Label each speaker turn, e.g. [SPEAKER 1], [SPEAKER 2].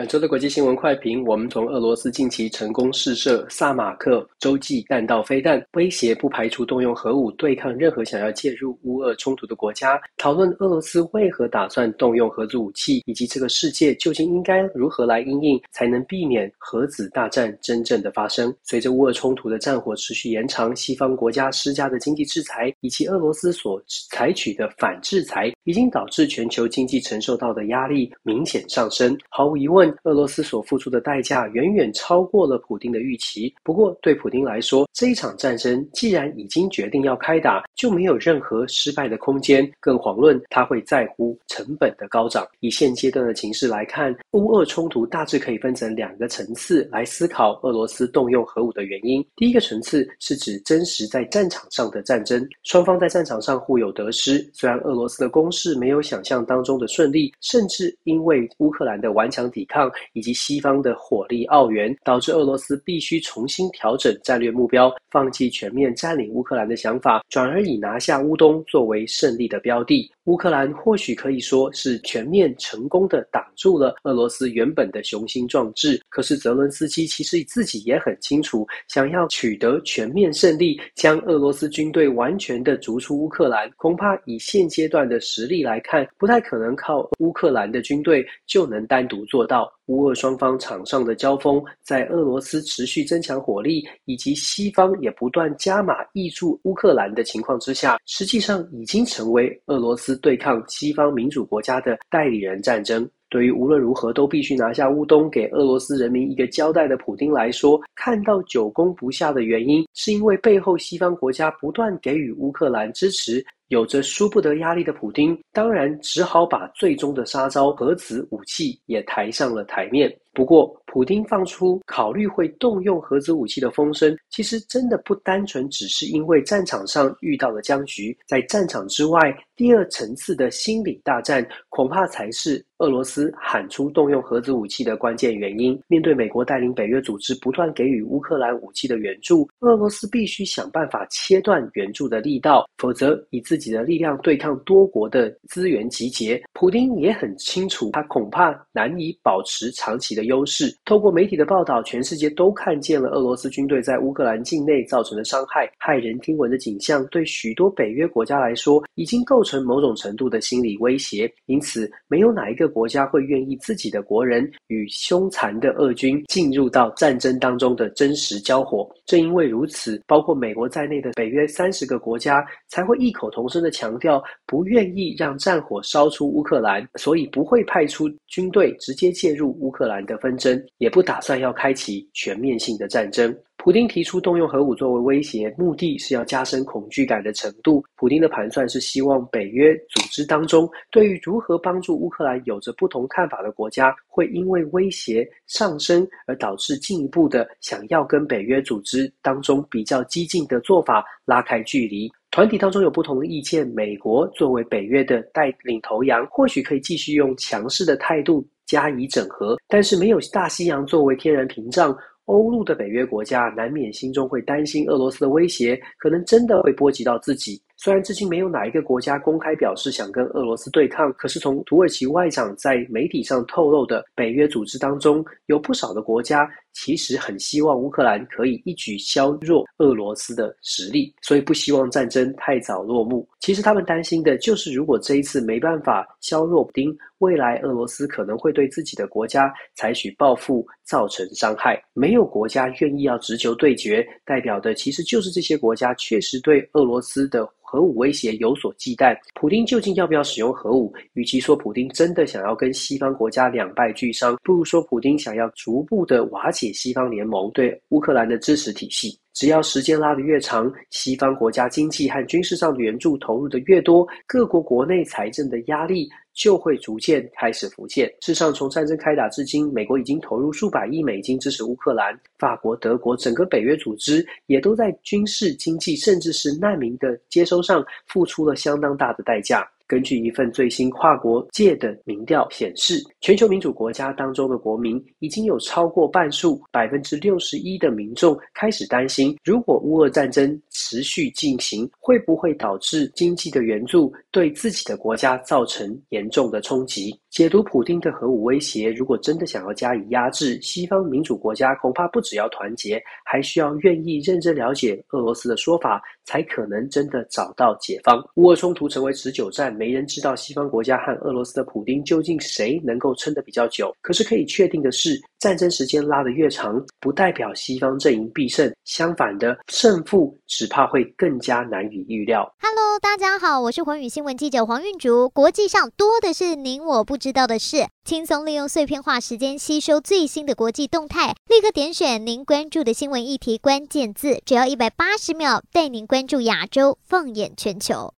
[SPEAKER 1] 本周的国际新闻快评，我们从俄罗斯近期成功试射萨马克洲际弹道飞弹，威胁不排除动用核武对抗任何想要介入乌俄冲突的国家，讨论俄罗斯为何打算动用核子武器，以及这个世界究竟应该如何来应应，才能避免核子大战真正的发生。随着乌俄冲突的战火持续延长，西方国家施加的经济制裁，以及俄罗斯所采取的反制裁，已经导致全球经济承受到的压力明显上升。毫无疑问。俄罗斯所付出的代价远远超过了普丁的预期。不过，对普丁来说，这一场战争既然已经决定要开打，就没有任何失败的空间。更遑论他会在乎成本的高涨。以现阶段的情势来看，乌俄冲突大致可以分成两个层次来思考俄罗斯动用核武的原因。第一个层次是指真实在战场上的战争，双方在战场上互有得失。虽然俄罗斯的攻势没有想象当中的顺利，甚至因为乌克兰的顽强抵抗。以及西方的火力澳元，导致俄罗斯必须重新调整战略目标，放弃全面占领乌克兰的想法，转而以拿下乌东作为胜利的标的。乌克兰或许可以说是全面成功的挡住了俄罗斯原本的雄心壮志。可是泽伦斯基其实自己也很清楚，想要取得全面胜利，将俄罗斯军队完全的逐出乌克兰，恐怕以现阶段的实力来看，不太可能靠乌克兰的军队就能单独做到。乌俄双方场上的交锋，在俄罗斯持续增强火力，以及西方也不断加码挹注乌克兰的情况之下，实际上已经成为俄罗斯对抗西方民主国家的代理人战争。对于无论如何都必须拿下乌东，给俄罗斯人民一个交代的普丁来说，看到久攻不下的原因，是因为背后西方国家不断给予乌克兰支持。有着输不得压力的普丁，当然只好把最终的杀招核子武器也抬上了台面。不过，普丁放出考虑会动用核子武器的风声，其实真的不单纯只是因为战场上遇到了僵局，在战场之外，第二层次的心理大战，恐怕才是俄罗斯喊出动用核子武器的关键原因。面对美国带领北约组织不断给予乌克兰武器的援助，俄罗斯必须想办法切断援助的力道，否则以自己的力量对抗多国的资源集结，普丁也很清楚，他恐怕难以保持长期的。的优势，透过媒体的报道，全世界都看见了俄罗斯军队在乌克兰境内造成的伤害，骇人听闻的景象，对许多北约国家来说，已经构成某种程度的心理威胁。因此，没有哪一个国家会愿意自己的国人与凶残的俄军进入到战争当中的真实交火。正因为如此，包括美国在内的北约三十个国家才会异口同声的强调，不愿意让战火烧出乌克兰，所以不会派出军队直接介入乌克兰的纷争，也不打算要开启全面性的战争。普丁提出动用核武作为威胁，目的是要加深恐惧感的程度。普丁的盘算是希望北约组织当中，对于如何帮助乌克兰有着不同看法的国家，会因为威胁上升而导致进一步的想要跟北约组织当中比较激进的做法拉开距离。团体当中有不同的意见，美国作为北约的带领头羊，或许可以继续用强势的态度加以整合，但是没有大西洋作为天然屏障。欧陆的北约国家难免心中会担心俄罗斯的威胁，可能真的会波及到自己。虽然至今没有哪一个国家公开表示想跟俄罗斯对抗，可是从土耳其外长在媒体上透露的北约组织当中，有不少的国家其实很希望乌克兰可以一举削弱俄罗斯的实力，所以不希望战争太早落幕。其实他们担心的就是，如果这一次没办法削弱普丁，未来俄罗斯可能会对自己的国家采取报复，造成伤害。没有国家愿意要直球对决，代表的其实就是这些国家确实对俄罗斯的核武威胁有所忌惮。普京究竟要不要使用核武？与其说普京真的想要跟西方国家两败俱伤，不如说普京想要逐步的瓦解西方联盟对乌克兰的支持体系。只要时间拉得越长，西方国家经济和军事上的援助投入的越多，各国国内财政的压力就会逐渐开始浮现。事实上，从战争开打至今，美国已经投入数百亿美金支持乌克兰，法国、德国整个北约组织也都在军事、经济，甚至是难民的接收上付出了相当大的代价。根据一份最新跨国界的民调显示，全球民主国家当中的国民已经有超过半数，百分之六十一的民众开始担心，如果乌俄战争持续进行，会不会导致经济的援助对自己的国家造成严重的冲击？解读普丁的核武威胁，如果真的想要加以压制，西方民主国家恐怕不只要团结，还需要愿意认真了解俄罗斯的说法，才可能真的找到解方。乌俄冲突成为持久战，没人知道西方国家和俄罗斯的普丁究竟谁能够撑得比较久。可是可以确定的是，战争时间拉得越长，不代表西方阵营必胜，相反的，胜负只怕会更加难以预料。
[SPEAKER 2] Hello，大家好，我是寰宇新闻记者黄韵竹。国际上多的是您我不知道的事，轻松利用碎片化时间吸收最新的国际动态，立刻点选您关注的新闻议题关键字，只要一百八十秒，带您关注亚洲，放眼全球。